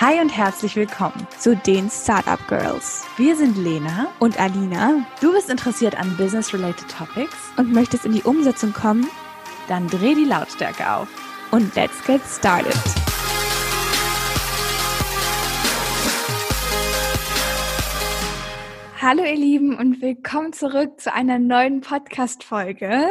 Hi und herzlich willkommen zu den Startup Girls. Wir sind Lena und Alina. Du bist interessiert an Business-related Topics und möchtest in die Umsetzung kommen? Dann dreh die Lautstärke auf und let's get started. Hallo ihr Lieben und willkommen zurück zu einer neuen Podcast-Folge.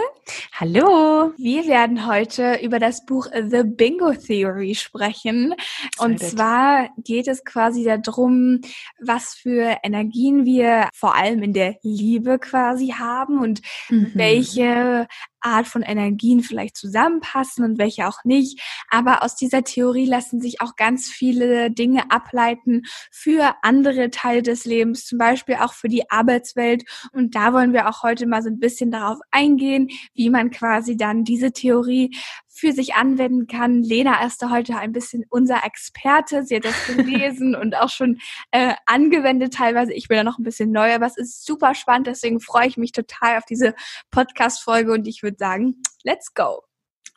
Hallo! Wir werden heute über das Buch The Bingo Theory sprechen. Und zwar geht es quasi darum, was für Energien wir vor allem in der Liebe quasi haben und mhm. welche Art von Energien vielleicht zusammenpassen und welche auch nicht. Aber aus dieser Theorie lassen sich auch ganz viele Dinge ableiten für andere Teile des Lebens, zum Beispiel auch für die Arbeitswelt. Und da wollen wir auch heute mal so ein bisschen darauf eingehen, wie man quasi dann diese Theorie für sich anwenden kann. Lena ist da heute ein bisschen unser Experte. Sie hat das gelesen und auch schon äh, angewendet teilweise. Ich bin da noch ein bisschen neu, aber es ist super spannend. Deswegen freue ich mich total auf diese Podcast-Folge und ich würde sagen, let's go.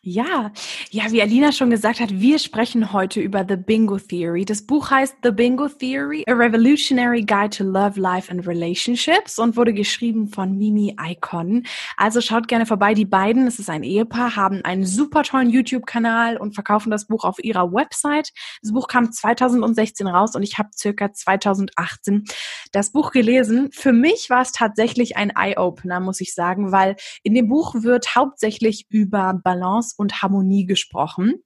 Ja, ja, wie Alina schon gesagt hat, wir sprechen heute über The Bingo Theory. Das Buch heißt The Bingo Theory, A Revolutionary Guide to Love, Life and Relationships und wurde geschrieben von Mimi Icon. Also schaut gerne vorbei. Die beiden, es ist ein Ehepaar, haben einen super tollen YouTube-Kanal und verkaufen das Buch auf ihrer Website. Das Buch kam 2016 raus und ich habe circa 2018 das Buch gelesen. Für mich war es tatsächlich ein Eye-Opener, muss ich sagen, weil in dem Buch wird hauptsächlich über Balance und Harmonie gesprochen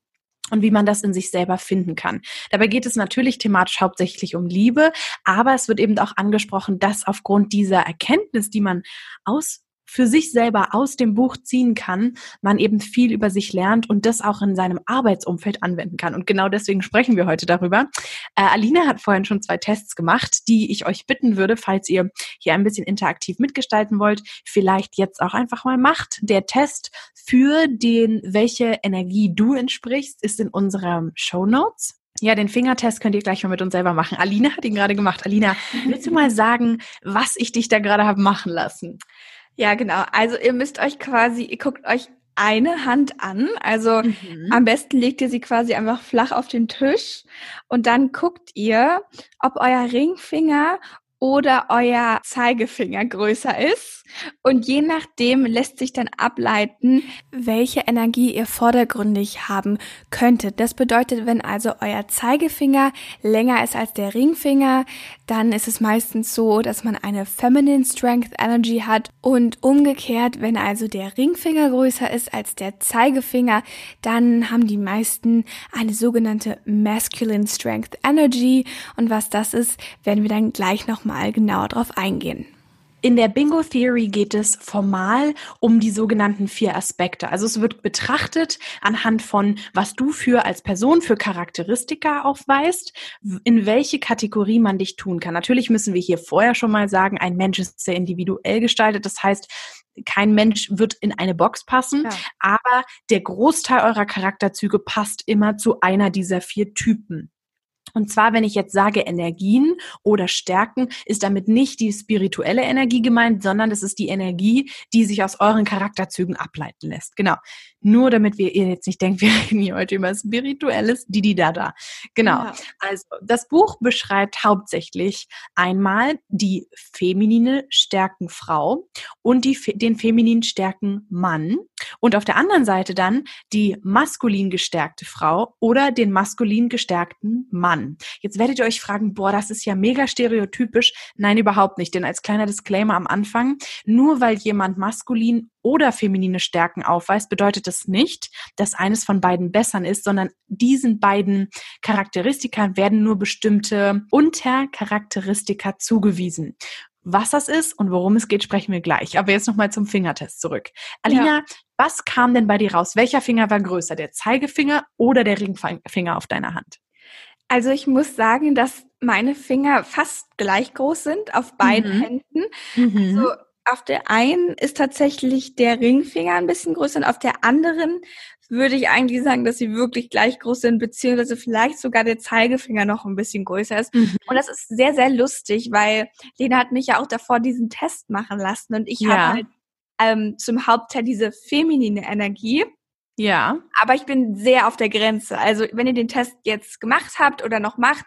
und wie man das in sich selber finden kann. Dabei geht es natürlich thematisch hauptsächlich um Liebe, aber es wird eben auch angesprochen, dass aufgrund dieser Erkenntnis, die man aus für sich selber aus dem Buch ziehen kann, man eben viel über sich lernt und das auch in seinem Arbeitsumfeld anwenden kann. Und genau deswegen sprechen wir heute darüber. Äh, Alina hat vorhin schon zwei Tests gemacht, die ich euch bitten würde, falls ihr hier ein bisschen interaktiv mitgestalten wollt, vielleicht jetzt auch einfach mal macht. Der Test für den, welche Energie du entsprichst, ist in unserem Show Notes. Ja, den Fingertest könnt ihr gleich mal mit uns selber machen. Alina hat ihn gerade gemacht. Alina, willst du mal sagen, was ich dich da gerade habe machen lassen? Ja, genau. Also ihr müsst euch quasi, ihr guckt euch eine Hand an. Also mhm. am besten legt ihr sie quasi einfach flach auf den Tisch und dann guckt ihr, ob euer Ringfinger oder euer Zeigefinger größer ist. Und je nachdem lässt sich dann ableiten, welche Energie ihr vordergründig haben könntet. Das bedeutet, wenn also euer Zeigefinger länger ist als der Ringfinger, dann ist es meistens so, dass man eine Feminine Strength Energy hat. Und umgekehrt, wenn also der Ringfinger größer ist als der Zeigefinger, dann haben die meisten eine sogenannte Masculine Strength Energy. Und was das ist, werden wir dann gleich nochmal genauer drauf eingehen. In der Bingo Theory geht es formal um die sogenannten vier Aspekte. Also es wird betrachtet anhand von, was du für als Person für Charakteristika aufweist, in welche Kategorie man dich tun kann. Natürlich müssen wir hier vorher schon mal sagen, ein Mensch ist sehr individuell gestaltet. Das heißt, kein Mensch wird in eine Box passen, ja. aber der Großteil eurer Charakterzüge passt immer zu einer dieser vier Typen. Und zwar, wenn ich jetzt sage Energien oder Stärken, ist damit nicht die spirituelle Energie gemeint, sondern es ist die Energie, die sich aus euren Charakterzügen ableiten lässt. Genau. Nur damit wir ihr jetzt nicht denkt, wir reden hier heute über spirituelles Didi Dada. Genau. Ja. Also, das Buch beschreibt hauptsächlich einmal die feminine Stärken Frau und die, den femininen Stärken Mann. Und auf der anderen Seite dann die maskulin gestärkte Frau oder den maskulin gestärkten Mann. Jetzt werdet ihr euch fragen, boah, das ist ja mega stereotypisch. Nein, überhaupt nicht. Denn als kleiner Disclaimer am Anfang, nur weil jemand maskulin oder feminine Stärken aufweist, bedeutet das nicht, dass eines von beiden bessern ist, sondern diesen beiden Charakteristika werden nur bestimmte Untercharakteristika zugewiesen. Was das ist und worum es geht, sprechen wir gleich. Aber jetzt nochmal zum Fingertest zurück. Alina, ja. was kam denn bei dir raus? Welcher Finger war größer, der Zeigefinger oder der Ringfinger auf deiner Hand? Also ich muss sagen, dass meine Finger fast gleich groß sind auf beiden mhm. Händen. Mhm. Also auf der einen ist tatsächlich der Ringfinger ein bisschen größer und auf der anderen würde ich eigentlich sagen, dass sie wirklich gleich groß sind, beziehungsweise vielleicht sogar der Zeigefinger noch ein bisschen größer ist. Mhm. Und das ist sehr, sehr lustig, weil Lena hat mich ja auch davor diesen Test machen lassen und ich ja. habe halt ähm, zum Hauptteil diese feminine Energie Ja. Aber ich bin sehr auf der Grenze. Also wenn ihr den Test jetzt gemacht habt oder noch macht,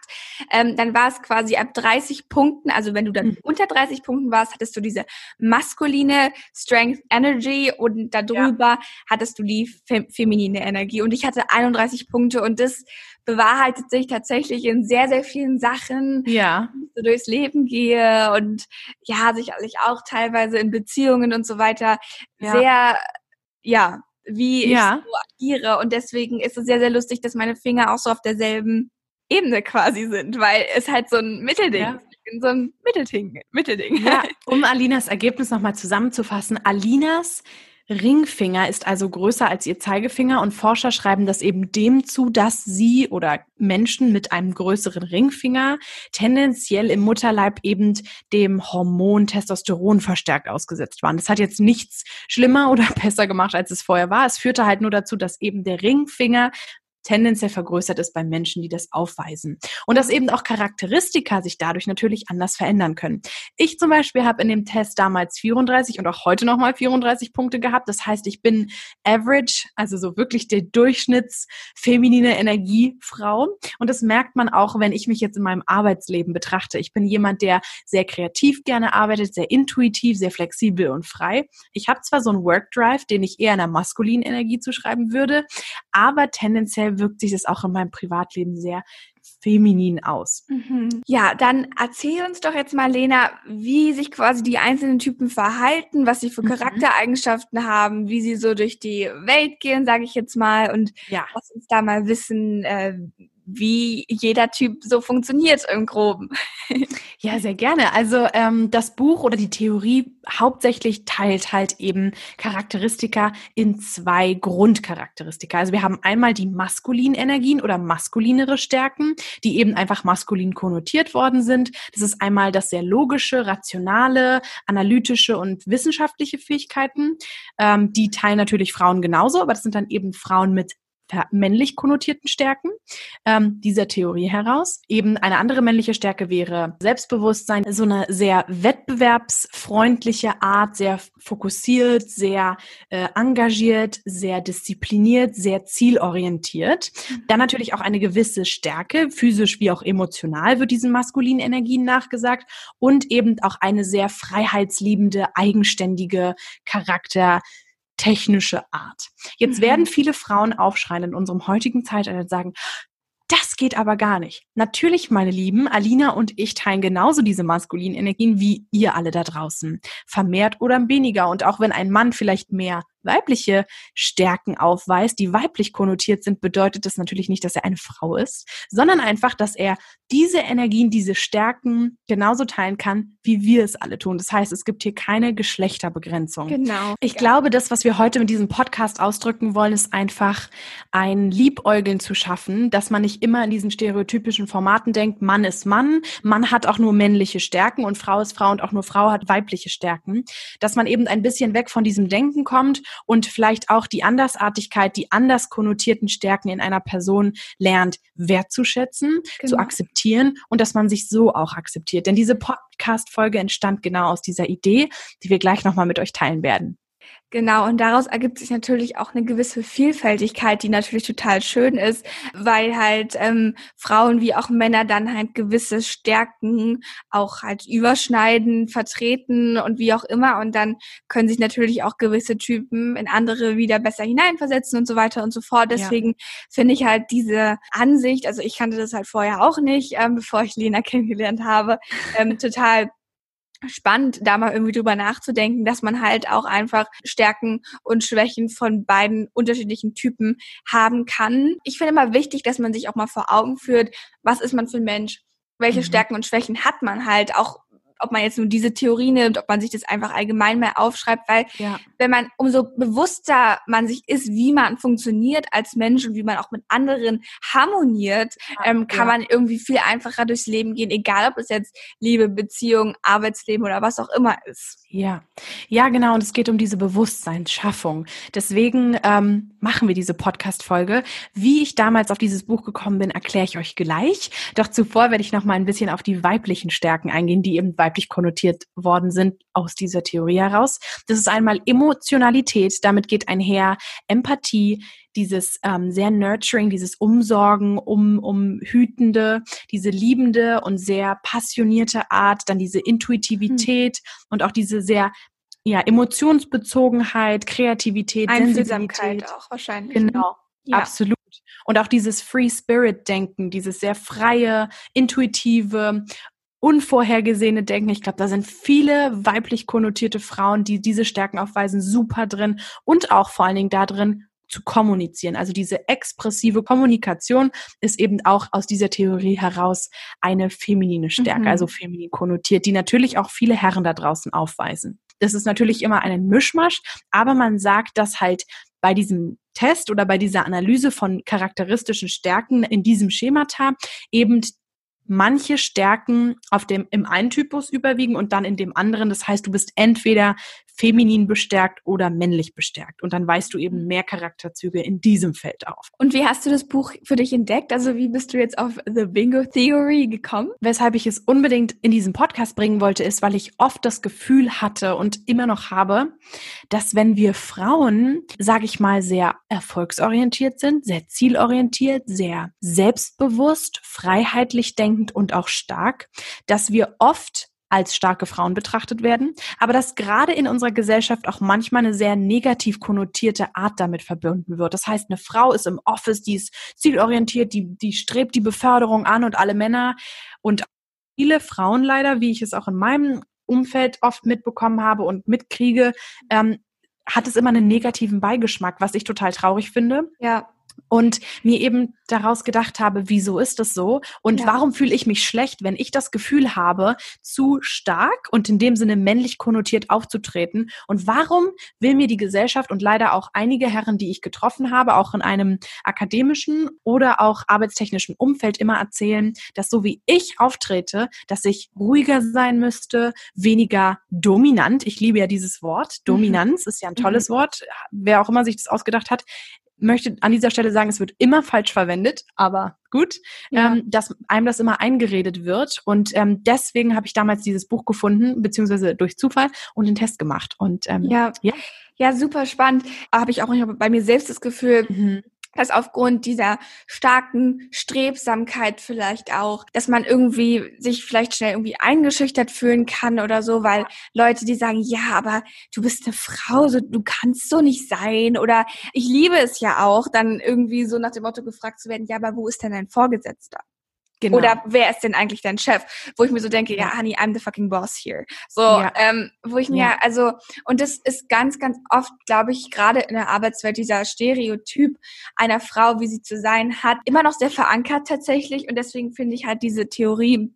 ähm, dann war es quasi ab 30 Punkten. Also wenn du dann mhm. unter 30 Punkten warst, hattest du diese maskuline Strength Energy und darüber ja. hattest du die fe feminine Energie. Und ich hatte 31 Punkte und das bewahrheitet sich tatsächlich in sehr, sehr vielen Sachen, ja. wie ich so durchs Leben gehe und ja, sicherlich auch teilweise in Beziehungen und so weiter ja. sehr, ja, wie ja. ich so agiere. Und deswegen ist es sehr, sehr lustig, dass meine Finger auch so auf derselben Ebene quasi sind, weil es halt so ein Mittelding ja. so ein Mittelding. Mittelding. Ja, um Alinas Ergebnis nochmal zusammenzufassen. Alinas Ringfinger ist also größer als ihr Zeigefinger und Forscher schreiben das eben dem zu, dass sie oder Menschen mit einem größeren Ringfinger tendenziell im Mutterleib eben dem Hormon Testosteron verstärkt ausgesetzt waren. Das hat jetzt nichts schlimmer oder besser gemacht, als es vorher war. Es führte halt nur dazu, dass eben der Ringfinger tendenziell vergrößert ist bei Menschen, die das aufweisen. Und dass eben auch Charakteristika sich dadurch natürlich anders verändern können. Ich zum Beispiel habe in dem Test damals 34 und auch heute nochmal 34 Punkte gehabt. Das heißt, ich bin average, also so wirklich der Durchschnitts feminine Energiefrau. Und das merkt man auch, wenn ich mich jetzt in meinem Arbeitsleben betrachte. Ich bin jemand, der sehr kreativ gerne arbeitet, sehr intuitiv, sehr flexibel und frei. Ich habe zwar so einen Work Drive, den ich eher einer maskulinen Energie zuschreiben würde, aber tendenziell wirkt sich das auch in meinem Privatleben sehr feminin aus. Mhm. Ja, dann erzähl uns doch jetzt mal, Lena, wie sich quasi die einzelnen Typen verhalten, was sie für mhm. Charaktereigenschaften haben, wie sie so durch die Welt gehen, sage ich jetzt mal, und ja. lass uns da mal wissen, äh, wie jeder Typ so funktioniert im Groben. Ja, sehr gerne. Also ähm, das Buch oder die Theorie hauptsächlich teilt halt eben Charakteristika in zwei Grundcharakteristika. Also wir haben einmal die maskulinen Energien oder maskulinere Stärken, die eben einfach maskulin konnotiert worden sind. Das ist einmal das sehr logische, rationale, analytische und wissenschaftliche Fähigkeiten. Ähm, die teilen natürlich Frauen genauso, aber das sind dann eben Frauen mit männlich konnotierten Stärken ähm, dieser Theorie heraus. Eben eine andere männliche Stärke wäre Selbstbewusstsein, so eine sehr wettbewerbsfreundliche Art, sehr fokussiert, sehr äh, engagiert, sehr diszipliniert, sehr zielorientiert. Mhm. Dann natürlich auch eine gewisse Stärke, physisch wie auch emotional wird diesen maskulinen Energien nachgesagt und eben auch eine sehr freiheitsliebende, eigenständige Charakter technische Art. Jetzt mhm. werden viele Frauen aufschreien in unserem heutigen Zeitalter und sagen, das geht aber gar nicht. Natürlich, meine Lieben, Alina und ich teilen genauso diese maskulinen Energien wie ihr alle da draußen. Vermehrt oder weniger. Und auch wenn ein Mann vielleicht mehr weibliche Stärken aufweist, die weiblich konnotiert sind, bedeutet das natürlich nicht, dass er eine Frau ist, sondern einfach, dass er diese Energien, diese Stärken genauso teilen kann, wie wir es alle tun. Das heißt, es gibt hier keine Geschlechterbegrenzung. Genau. Ich glaube, das, was wir heute mit diesem Podcast ausdrücken wollen, ist einfach ein Liebäugeln zu schaffen, dass man nicht immer in diesen stereotypischen Formaten denkt, Mann ist Mann, Mann hat auch nur männliche Stärken und Frau ist Frau und auch nur Frau hat weibliche Stärken. Dass man eben ein bisschen weg von diesem Denken kommt und vielleicht auch die Andersartigkeit, die anders konnotierten Stärken in einer Person lernt, wertzuschätzen, genau. zu akzeptieren und dass man sich so auch akzeptiert. Denn diese Podcast-Folge entstand genau aus dieser Idee, die wir gleich nochmal mit euch teilen werden. Genau, und daraus ergibt sich natürlich auch eine gewisse Vielfältigkeit, die natürlich total schön ist, weil halt ähm, Frauen wie auch Männer dann halt gewisse Stärken auch halt überschneiden, vertreten und wie auch immer. Und dann können sich natürlich auch gewisse Typen in andere wieder besser hineinversetzen und so weiter und so fort. Deswegen ja. finde ich halt diese Ansicht, also ich kannte das halt vorher auch nicht, ähm, bevor ich Lena kennengelernt habe, ähm, total spannend, da mal irgendwie drüber nachzudenken, dass man halt auch einfach Stärken und Schwächen von beiden unterschiedlichen Typen haben kann. Ich finde immer wichtig, dass man sich auch mal vor Augen führt, was ist man für ein Mensch? Welche mhm. Stärken und Schwächen hat man halt auch ob man jetzt nur diese Theorie nimmt, ob man sich das einfach allgemein mal aufschreibt, weil ja. wenn man umso bewusster man sich ist, wie man funktioniert als Mensch und wie man auch mit anderen harmoniert, ja, ähm, kann ja. man irgendwie viel einfacher durchs Leben gehen, egal ob es jetzt Liebe, Beziehung, Arbeitsleben oder was auch immer ist. Ja, ja, genau. Und es geht um diese Bewusstseinsschaffung. Deswegen ähm, machen wir diese Podcast-Folge. Wie ich damals auf dieses Buch gekommen bin, erkläre ich euch gleich. Doch zuvor werde ich noch mal ein bisschen auf die weiblichen Stärken eingehen, die eben weiblich konnotiert worden sind aus dieser Theorie heraus. Das ist einmal Emotionalität, damit geht einher Empathie, dieses ähm, sehr nurturing, dieses Umsorgen, um, um hütende, diese liebende und sehr passionierte Art, dann diese Intuitivität hm. und auch diese sehr ja, Emotionsbezogenheit, Kreativität, Einfühlsamkeit auch wahrscheinlich. Genau, ja. absolut. Und auch dieses Free Spirit Denken, dieses sehr freie, intuitive, unvorhergesehene Denken. Ich glaube, da sind viele weiblich konnotierte Frauen, die diese Stärken aufweisen, super drin und auch vor allen Dingen da drin, zu kommunizieren. Also diese expressive Kommunikation ist eben auch aus dieser Theorie heraus eine feminine Stärke, mhm. also feminin konnotiert, die natürlich auch viele Herren da draußen aufweisen. Das ist natürlich immer ein Mischmasch, aber man sagt, dass halt bei diesem Test oder bei dieser Analyse von charakteristischen Stärken in diesem Schemata eben manche Stärken auf dem, im einen Typus überwiegen und dann in dem anderen. Das heißt, du bist entweder feminin bestärkt oder männlich bestärkt. Und dann weißt du eben mehr Charakterzüge in diesem Feld auf. Und wie hast du das Buch für dich entdeckt? Also wie bist du jetzt auf The Bingo Theory gekommen? Weshalb ich es unbedingt in diesen Podcast bringen wollte, ist, weil ich oft das Gefühl hatte und immer noch habe, dass wenn wir Frauen, sage ich mal, sehr erfolgsorientiert sind, sehr zielorientiert, sehr selbstbewusst, freiheitlich denkend und auch stark, dass wir oft als starke Frauen betrachtet werden, aber dass gerade in unserer Gesellschaft auch manchmal eine sehr negativ konnotierte Art damit verbunden wird. Das heißt, eine Frau ist im Office, die ist zielorientiert, die, die strebt die Beförderung an und alle Männer und viele Frauen leider, wie ich es auch in meinem Umfeld oft mitbekommen habe und mitkriege, ähm, hat es immer einen negativen Beigeschmack, was ich total traurig finde. Ja und mir eben daraus gedacht habe, wieso ist das so und ja. warum fühle ich mich schlecht, wenn ich das Gefühl habe, zu stark und in dem Sinne männlich konnotiert aufzutreten und warum will mir die Gesellschaft und leider auch einige Herren, die ich getroffen habe, auch in einem akademischen oder auch arbeitstechnischen Umfeld immer erzählen, dass so wie ich auftrete, dass ich ruhiger sein müsste, weniger dominant. Ich liebe ja dieses Wort. Mhm. Dominanz mhm. ist ja ein tolles mhm. Wort. Wer auch immer sich das ausgedacht hat, möchte an dieser Stelle sagen, es wird immer falsch verwendet, aber gut, ja. ähm, dass einem das immer eingeredet wird. Und ähm, deswegen habe ich damals dieses Buch gefunden, beziehungsweise durch Zufall und den Test gemacht. Und ähm, ja. ja, ja, super spannend. Habe ich auch bei mir selbst das Gefühl, mhm dass aufgrund dieser starken Strebsamkeit vielleicht auch, dass man irgendwie sich vielleicht schnell irgendwie eingeschüchtert fühlen kann oder so, weil Leute, die sagen, ja, aber du bist eine Frau, so, du kannst so nicht sein oder ich liebe es ja auch, dann irgendwie so nach dem Motto gefragt zu werden, ja, aber wo ist denn dein Vorgesetzter? Genau. Oder wer ist denn eigentlich dein Chef? Wo ich mir so denke, ja, honey, I'm the fucking boss here. So, ja. ähm, wo ich mir, ja. also, und das ist ganz, ganz oft, glaube ich, gerade in der Arbeitswelt dieser Stereotyp einer Frau, wie sie zu sein hat, immer noch sehr verankert tatsächlich. Und deswegen finde ich halt diese Theorie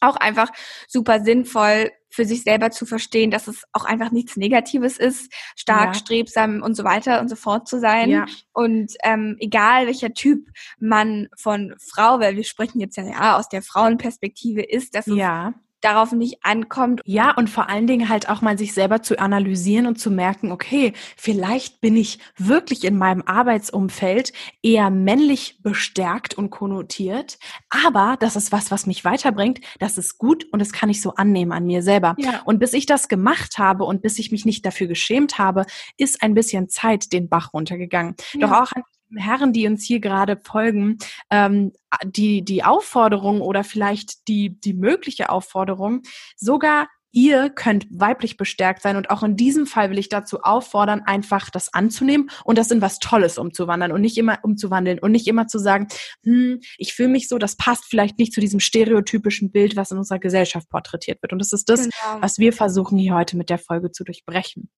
auch einfach super sinnvoll für sich selber zu verstehen, dass es auch einfach nichts Negatives ist, stark, ja. strebsam und so weiter und so fort zu sein. Ja. Und ähm, egal welcher Typ man von Frau, weil wir sprechen jetzt ja, ja aus der Frauenperspektive ist, dass es ja darauf nicht ankommt. Ja, und vor allen Dingen halt auch mal sich selber zu analysieren und zu merken, okay, vielleicht bin ich wirklich in meinem Arbeitsumfeld eher männlich bestärkt und konnotiert, aber das ist was, was mich weiterbringt, das ist gut und das kann ich so annehmen an mir selber. Ja. Und bis ich das gemacht habe und bis ich mich nicht dafür geschämt habe, ist ein bisschen Zeit den Bach runtergegangen. Ja. Doch auch an Herren, die uns hier gerade folgen, ähm, die, die Aufforderung oder vielleicht die, die mögliche Aufforderung, sogar ihr könnt weiblich bestärkt sein und auch in diesem Fall will ich dazu auffordern, einfach das anzunehmen und das in was Tolles umzuwandern und nicht immer umzuwandeln und nicht immer zu sagen, hm, ich fühle mich so, das passt vielleicht nicht zu diesem stereotypischen Bild, was in unserer Gesellschaft porträtiert wird. Und das ist das, genau. was wir versuchen hier heute mit der Folge zu durchbrechen.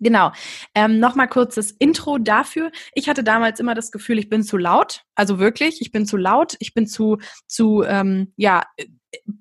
Genau. Ähm, Nochmal kurzes Intro dafür. Ich hatte damals immer das Gefühl, ich bin zu laut. Also wirklich, ich bin zu laut. Ich bin zu, zu ähm, ja,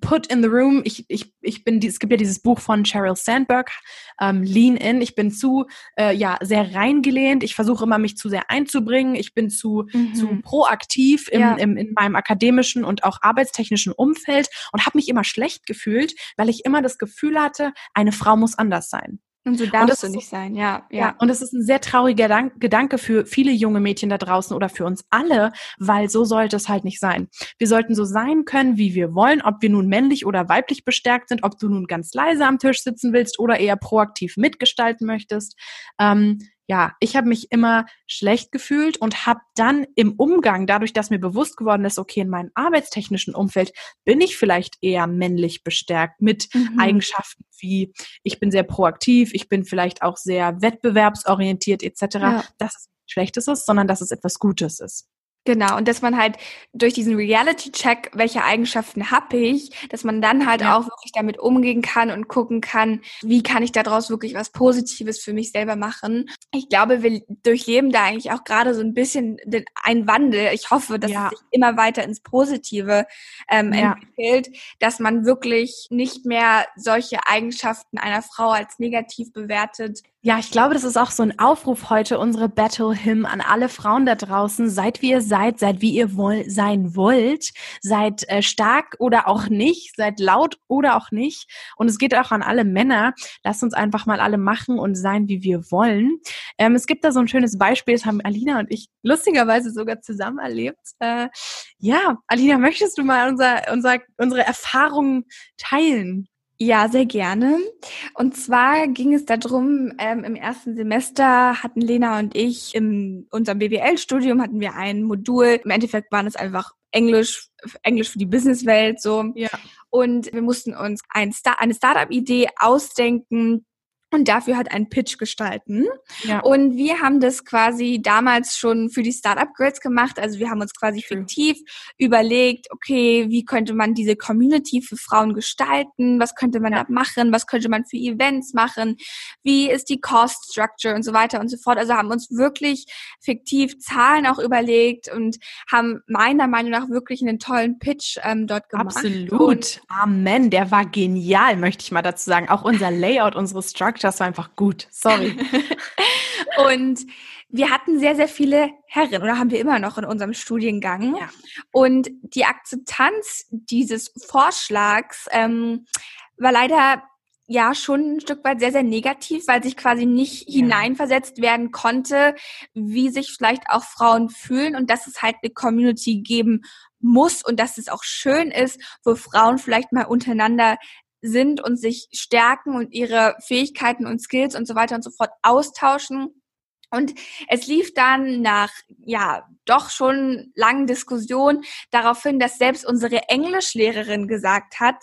put in the room. Ich, ich, ich bin, es gibt ja dieses Buch von Sheryl Sandberg, ähm, Lean In. Ich bin zu, äh, ja, sehr reingelehnt. Ich versuche immer, mich zu sehr einzubringen. Ich bin zu, mhm. zu proaktiv im, ja. im, in meinem akademischen und auch arbeitstechnischen Umfeld und habe mich immer schlecht gefühlt, weil ich immer das Gefühl hatte, eine Frau muss anders sein. Und so darfst und du nicht sein, ja, ja. ja. Und es ist ein sehr trauriger Gedanke für viele junge Mädchen da draußen oder für uns alle, weil so sollte es halt nicht sein. Wir sollten so sein können, wie wir wollen, ob wir nun männlich oder weiblich bestärkt sind, ob du nun ganz leise am Tisch sitzen willst oder eher proaktiv mitgestalten möchtest. Ähm, ja, ich habe mich immer schlecht gefühlt und habe dann im Umgang, dadurch, dass mir bewusst geworden ist, okay, in meinem arbeitstechnischen Umfeld bin ich vielleicht eher männlich bestärkt mit mhm. Eigenschaften wie ich bin sehr proaktiv, ich bin vielleicht auch sehr wettbewerbsorientiert etc. Ja. Dass es nichts Schlechtes ist, sondern dass es etwas Gutes ist. Genau, und dass man halt durch diesen Reality-Check, welche Eigenschaften habe ich, dass man dann halt ja. auch wirklich damit umgehen kann und gucken kann, wie kann ich daraus wirklich was Positives für mich selber machen. Ich glaube, wir durchleben da eigentlich auch gerade so ein bisschen den, einen Wandel. Ich hoffe, dass ja. es sich immer weiter ins Positive ähm, ja. entwickelt, dass man wirklich nicht mehr solche Eigenschaften einer Frau als negativ bewertet, ja, ich glaube, das ist auch so ein Aufruf heute, unsere Battle Hymn an alle Frauen da draußen. Seid wie ihr seid, seid wie ihr woll sein wollt, seid äh, stark oder auch nicht, seid laut oder auch nicht. Und es geht auch an alle Männer. Lasst uns einfach mal alle machen und sein, wie wir wollen. Ähm, es gibt da so ein schönes Beispiel, das haben Alina und ich lustigerweise sogar zusammen erlebt. Äh, ja, Alina, möchtest du mal unser, unser, unsere Erfahrungen teilen? Ja, sehr gerne. Und zwar ging es darum, ähm, im ersten Semester hatten Lena und ich in unserem BWL-Studium hatten wir ein Modul. Im Endeffekt waren es einfach Englisch, Englisch für die Businesswelt so. Ja. Und wir mussten uns ein Star eine Startup-Idee ausdenken, und dafür hat einen Pitch gestalten. Ja. Und wir haben das quasi damals schon für die Startup Girls gemacht. Also wir haben uns quasi True. fiktiv überlegt, okay, wie könnte man diese Community für Frauen gestalten? Was könnte man ja. da machen? Was könnte man für Events machen? Wie ist die Cost Structure und so weiter und so fort? Also haben uns wirklich fiktiv Zahlen auch überlegt und haben meiner Meinung nach wirklich einen tollen Pitch ähm, dort gemacht. Absolut. Und Amen. Der war genial, möchte ich mal dazu sagen. Auch unser Layout, unsere Structure das war einfach gut. Sorry. und wir hatten sehr, sehr viele Herren oder haben wir immer noch in unserem Studiengang. Ja. Und die Akzeptanz dieses Vorschlags ähm, war leider ja schon ein Stück weit sehr, sehr negativ, weil sich quasi nicht ja. hineinversetzt werden konnte, wie sich vielleicht auch Frauen fühlen und dass es halt eine Community geben muss und dass es auch schön ist, wo Frauen vielleicht mal untereinander sind und sich stärken und ihre Fähigkeiten und Skills und so weiter und so fort austauschen. Und es lief dann nach, ja, doch schon langen Diskussionen darauf hin, dass selbst unsere Englischlehrerin gesagt hat,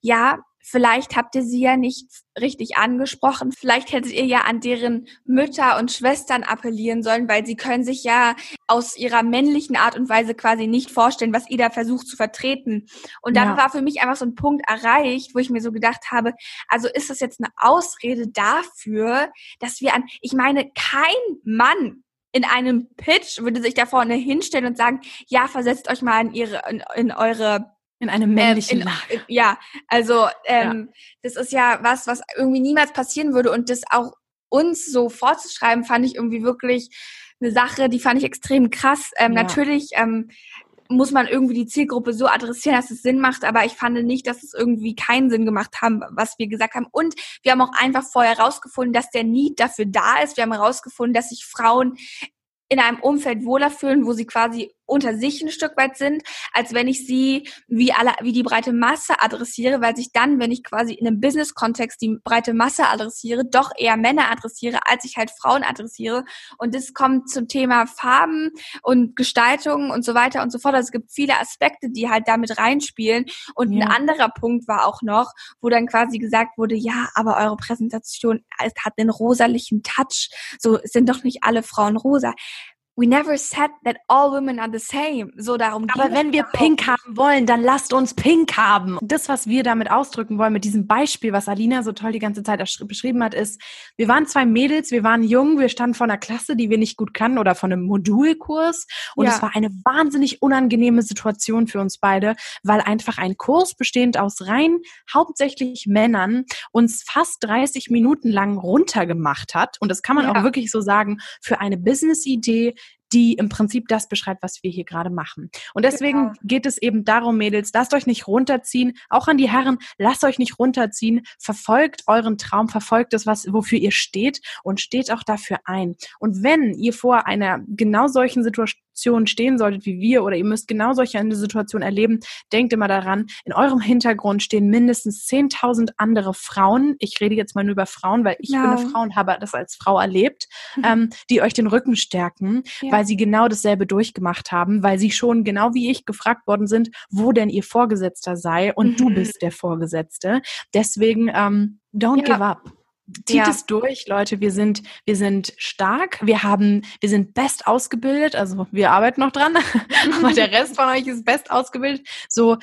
ja, Vielleicht habt ihr sie ja nicht richtig angesprochen. Vielleicht hättet ihr ja an deren Mütter und Schwestern appellieren sollen, weil sie können sich ja aus ihrer männlichen Art und Weise quasi nicht vorstellen, was ihr da versucht zu vertreten. Und dann ja. war für mich einfach so ein Punkt erreicht, wo ich mir so gedacht habe, also ist das jetzt eine Ausrede dafür, dass wir an, ich meine, kein Mann in einem Pitch würde sich da vorne hinstellen und sagen, ja, versetzt euch mal in ihre, in, in eure in einem männlichen ähm, in, in, Ja, also ähm, ja. das ist ja was, was irgendwie niemals passieren würde und das auch uns so vorzuschreiben, fand ich irgendwie wirklich eine Sache, die fand ich extrem krass. Ähm, ja. Natürlich ähm, muss man irgendwie die Zielgruppe so adressieren, dass es Sinn macht, aber ich fand nicht, dass es irgendwie keinen Sinn gemacht haben, was wir gesagt haben. Und wir haben auch einfach vorher herausgefunden, dass der Need dafür da ist. Wir haben herausgefunden, dass sich Frauen in einem Umfeld wohler fühlen, wo sie quasi unter sich ein Stück weit sind, als wenn ich sie wie alle, wie die breite Masse adressiere, weil sich dann, wenn ich quasi in einem Business-Kontext die breite Masse adressiere, doch eher Männer adressiere, als ich halt Frauen adressiere. Und das kommt zum Thema Farben und Gestaltung und so weiter und so fort. Also es gibt viele Aspekte, die halt damit reinspielen. Und ja. ein anderer Punkt war auch noch, wo dann quasi gesagt wurde, ja, aber eure Präsentation hat einen rosalichen Touch. So sind doch nicht alle Frauen rosa we never said that all women are the same. So darum Aber wenn wir pink haben wollen, dann lasst uns pink haben. Das, was wir damit ausdrücken wollen, mit diesem Beispiel, was Alina so toll die ganze Zeit beschrieben hat, ist, wir waren zwei Mädels, wir waren jung, wir standen vor einer Klasse, die wir nicht gut kannten oder von einem Modulkurs. Und ja. es war eine wahnsinnig unangenehme Situation für uns beide, weil einfach ein Kurs bestehend aus rein hauptsächlich Männern uns fast 30 Minuten lang runtergemacht hat. Und das kann man ja. auch wirklich so sagen, für eine Business-Idee, die im Prinzip das beschreibt, was wir hier gerade machen. Und deswegen genau. geht es eben darum, Mädels, lasst euch nicht runterziehen. Auch an die Herren, lasst euch nicht runterziehen. Verfolgt euren Traum, verfolgt es, was, wofür ihr steht und steht auch dafür ein. Und wenn ihr vor einer genau solchen Situation stehen solltet wie wir oder ihr müsst genau solche eine Situation erleben, denkt immer daran, in eurem Hintergrund stehen mindestens 10.000 andere Frauen. Ich rede jetzt mal nur über Frauen, weil ich ja. bin eine Frau und habe das als Frau erlebt, mhm. ähm, die euch den Rücken stärken, ja. weil sie genau dasselbe durchgemacht haben, weil sie schon genau wie ich gefragt worden sind, wo denn ihr Vorgesetzter sei und mhm. du bist der Vorgesetzte. Deswegen, ähm, don't ja. give up. Zieht ja. es durch, Leute. Wir sind, wir sind stark. Wir haben, wir sind best ausgebildet. Also wir arbeiten noch dran, aber der Rest von euch ist best ausgebildet. So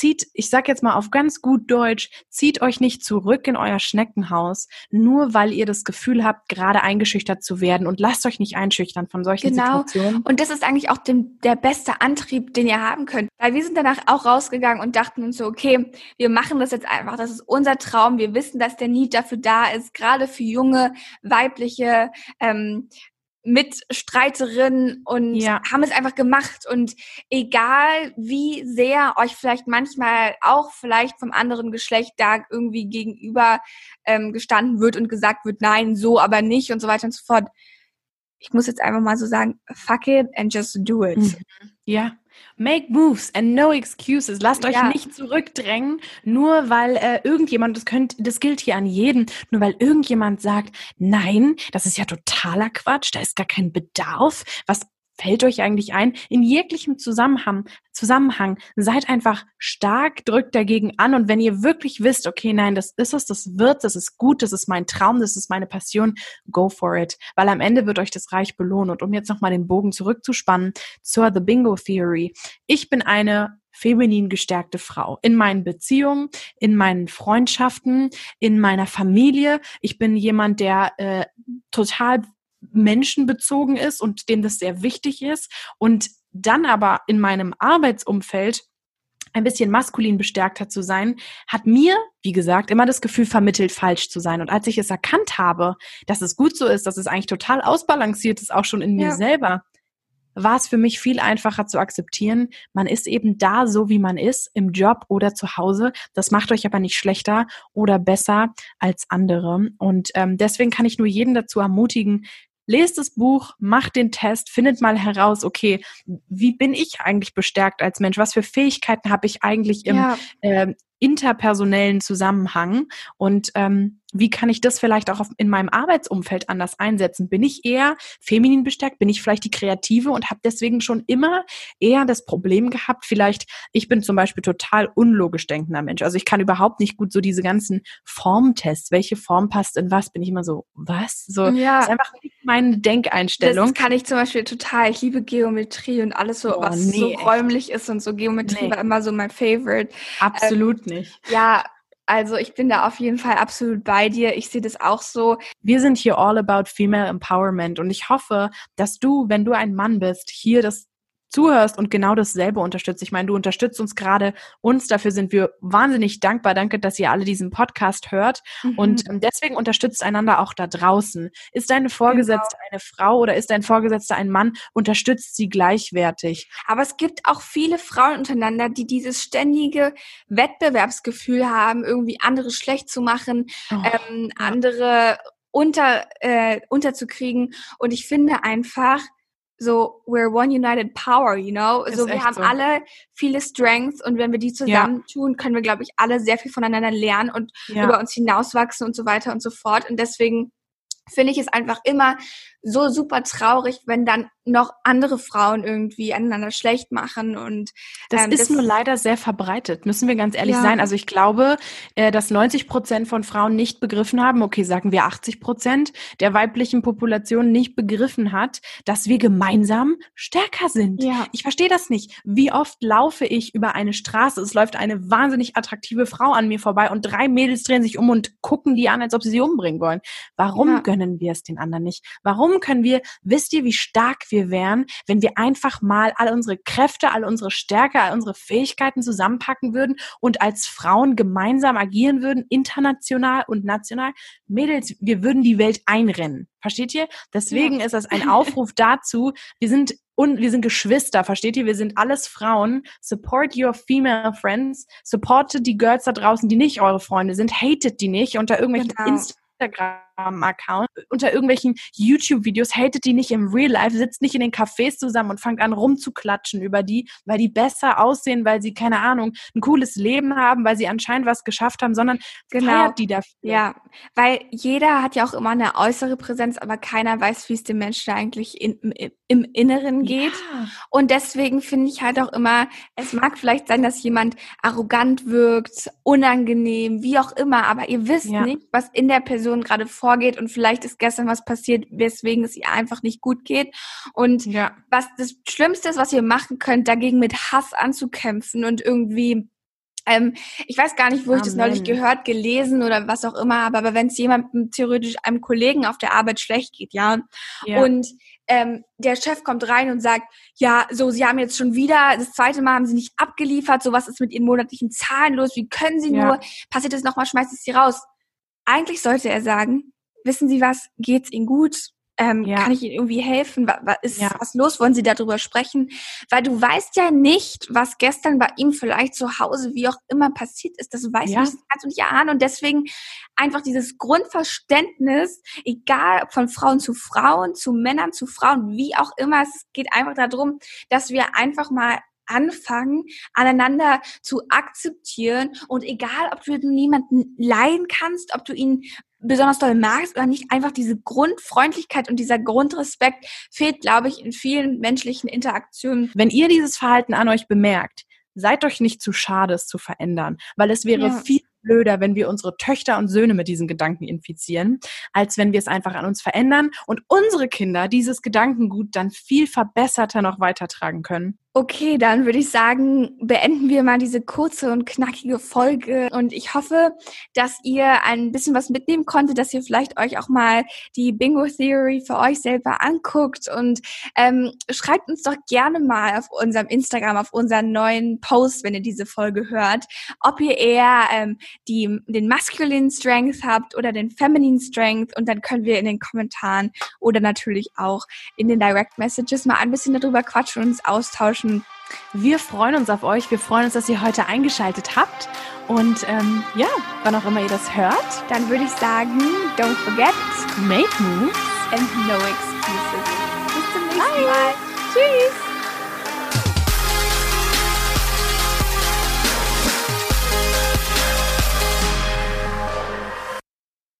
zieht, ich sag jetzt mal auf ganz gut Deutsch, zieht euch nicht zurück in euer Schneckenhaus, nur weil ihr das Gefühl habt, gerade eingeschüchtert zu werden und lasst euch nicht einschüchtern von solchen genau. Situationen. Und das ist eigentlich auch dem, der beste Antrieb, den ihr haben könnt. Weil wir sind danach auch rausgegangen und dachten uns so, okay, wir machen das jetzt einfach, das ist unser Traum, wir wissen, dass der Need dafür da ist, gerade für junge, weibliche ähm, Mitstreiterin und ja. haben es einfach gemacht. Und egal wie sehr euch vielleicht manchmal auch vielleicht vom anderen Geschlecht da irgendwie gegenüber ähm, gestanden wird und gesagt wird, nein, so aber nicht und so weiter und so fort. Ich muss jetzt einfach mal so sagen, fuck it and just do it. Mhm. Ja, Make moves and no excuses. Lasst euch ja. nicht zurückdrängen, nur weil äh, irgendjemand, das könnt, das gilt hier an jeden, nur weil irgendjemand sagt, nein, das ist ja totaler Quatsch, da ist gar kein Bedarf. Was fällt euch eigentlich ein? In jeglichem Zusammenhang, Zusammenhang, seid einfach stark, drückt dagegen an und wenn ihr wirklich wisst, okay, nein, das ist es, das wird, das ist gut, das ist mein Traum, das ist meine Passion, go for it, weil am Ende wird euch das reich belohnen und um jetzt nochmal den Bogen zurückzuspannen zur The Bingo Theory. Ich bin eine feminin gestärkte Frau in meinen Beziehungen, in meinen Freundschaften, in meiner Familie. Ich bin jemand, der äh, total menschenbezogen ist und dem das sehr wichtig ist und dann aber in meinem Arbeitsumfeld ein bisschen maskulin bestärkter zu sein, hat mir, wie gesagt, immer das Gefühl vermittelt, falsch zu sein. Und als ich es erkannt habe, dass es gut so ist, dass es eigentlich total ausbalanciert ist, auch schon in mir ja. selber, war es für mich viel einfacher zu akzeptieren. Man ist eben da so, wie man ist, im Job oder zu Hause. Das macht euch aber nicht schlechter oder besser als andere. Und ähm, deswegen kann ich nur jeden dazu ermutigen, lest das Buch, macht den Test, findet mal heraus, okay, wie bin ich eigentlich bestärkt als Mensch? Was für Fähigkeiten habe ich eigentlich im ja. äh, interpersonellen Zusammenhang? Und ähm, wie kann ich das vielleicht auch in meinem Arbeitsumfeld anders einsetzen? Bin ich eher feminin bestärkt? Bin ich vielleicht die Kreative und habe deswegen schon immer eher das Problem gehabt? Vielleicht, ich bin zum Beispiel total unlogisch denkender Mensch. Also ich kann überhaupt nicht gut so diese ganzen Formtests. Welche Form passt in was? Bin ich immer so, was? So, ja. das ist einfach meine Denkeinstellung. Das kann ich zum Beispiel total. Ich liebe Geometrie und alles so, oh, was nee, so räumlich ist und so. Geometrie nee. war immer so mein Favorite. Absolut ähm, nicht. Ja, also ich bin da auf jeden Fall absolut bei dir. Ich sehe das auch so. Wir sind hier all about female empowerment und ich hoffe, dass du, wenn du ein Mann bist, hier das zuhörst und genau dasselbe unterstützt. Ich meine, du unterstützt uns gerade, uns, dafür sind wir wahnsinnig dankbar. Danke, dass ihr alle diesen Podcast hört. Mhm. Und ähm, deswegen unterstützt einander auch da draußen. Ist deine Vorgesetzte genau. eine Frau oder ist dein Vorgesetzter ein Mann? Unterstützt sie gleichwertig. Aber es gibt auch viele Frauen untereinander, die dieses ständige Wettbewerbsgefühl haben, irgendwie andere schlecht zu machen, oh. ähm, andere unter, äh, unterzukriegen. Und ich finde einfach, so we're one united power, you know. Ist so wir haben so. alle viele Strengths und wenn wir die zusammentun, ja. können wir, glaube ich, alle sehr viel voneinander lernen und ja. über uns hinauswachsen und so weiter und so fort. Und deswegen finde ich es einfach immer so super traurig, wenn dann noch andere Frauen irgendwie einander schlecht machen und das ähm, ist das nur leider sehr verbreitet, müssen wir ganz ehrlich ja. sein. Also ich glaube, äh, dass 90 Prozent von Frauen nicht begriffen haben, okay, sagen wir 80 Prozent der weiblichen Population nicht begriffen hat, dass wir gemeinsam stärker sind. Ja. Ich verstehe das nicht. Wie oft laufe ich über eine Straße, es läuft eine wahnsinnig attraktive Frau an mir vorbei und drei Mädels drehen sich um und gucken die an, als ob sie sie umbringen wollen. Warum ja. gönnen wir es den anderen nicht? Warum können wir, wisst ihr, wie stark stark wir wären, wenn wir einfach mal all unsere Kräfte, all unsere Stärke, all unsere Fähigkeiten zusammenpacken würden und als Frauen gemeinsam agieren würden, international und national. Mädels, wir würden die Welt einrennen. Versteht ihr? Deswegen ja. ist das ein Aufruf dazu. Wir sind und wir sind Geschwister, versteht ihr? Wir sind alles Frauen. Support your female friends. Supportet die Girls da draußen, die nicht eure Freunde sind. Hatet die nicht unter irgendwelchen genau. Instagram Instagram-Account, unter irgendwelchen YouTube-Videos, hatet die nicht im Real Life, sitzt nicht in den Cafés zusammen und fangt an rumzuklatschen über die, weil die besser aussehen, weil sie, keine Ahnung, ein cooles Leben haben, weil sie anscheinend was geschafft haben, sondern genau. feiert die dafür. Ja, weil jeder hat ja auch immer eine äußere Präsenz, aber keiner weiß, wie es dem Menschen eigentlich in, im, im Inneren geht. Ja. Und deswegen finde ich halt auch immer, es mag vielleicht sein, dass jemand arrogant wirkt, unangenehm, wie auch immer, aber ihr wisst ja. nicht, was in der Person gerade vor vorgeht und vielleicht ist gestern was passiert, weswegen es ihr einfach nicht gut geht. Und ja. was das Schlimmste ist, was ihr machen könnt, dagegen mit Hass anzukämpfen und irgendwie ähm, ich weiß gar nicht, wo Amen. ich das neulich gehört, gelesen oder was auch immer, aber, aber wenn es jemandem theoretisch einem Kollegen auf der Arbeit schlecht geht, ja, ja. und ähm, der Chef kommt rein und sagt, ja, so, Sie haben jetzt schon wieder, das zweite Mal haben Sie nicht abgeliefert, so was ist mit Ihren monatlichen Zahlen los, wie können Sie ja. nur, passiert das nochmal, schmeißt ich Sie raus. Eigentlich sollte er sagen, wissen Sie was, geht's Ihnen gut? Ähm, ja. Kann ich Ihnen irgendwie helfen? Was, ist ja. was los? Wollen Sie darüber sprechen? Weil du weißt ja nicht, was gestern bei ihm vielleicht zu Hause, wie auch immer passiert ist. Das weißt ja. du nicht, das kannst du nicht erahnen. Und deswegen einfach dieses Grundverständnis, egal von Frauen zu Frauen, zu Männern zu Frauen, wie auch immer, es geht einfach darum, dass wir einfach mal anfangen, aneinander zu akzeptieren und egal, ob du niemanden leihen kannst, ob du ihn besonders doll magst oder nicht, einfach diese Grundfreundlichkeit und dieser Grundrespekt fehlt, glaube ich, in vielen menschlichen Interaktionen. Wenn ihr dieses Verhalten an euch bemerkt, seid euch nicht zu schade, es zu verändern, weil es wäre ja. viel blöder, wenn wir unsere Töchter und Söhne mit diesen Gedanken infizieren, als wenn wir es einfach an uns verändern und unsere Kinder dieses Gedankengut dann viel verbesserter noch weitertragen können. Okay, dann würde ich sagen, beenden wir mal diese kurze und knackige Folge. Und ich hoffe, dass ihr ein bisschen was mitnehmen konntet, dass ihr vielleicht euch auch mal die Bingo Theory für euch selber anguckt. Und ähm, schreibt uns doch gerne mal auf unserem Instagram, auf unseren neuen Post, wenn ihr diese Folge hört, ob ihr eher ähm, die, den Masculine Strength habt oder den Feminine Strength. Und dann können wir in den Kommentaren oder natürlich auch in den Direct Messages mal ein bisschen darüber quatschen und uns austauschen quatschen. Wir freuen uns auf euch. Wir freuen uns, dass ihr heute eingeschaltet habt. Und ähm, ja, wann auch immer ihr das hört, dann würde ich sagen, don't forget, make moves and no excuses. Bis zum nächsten Bye. Mal. Tschüss.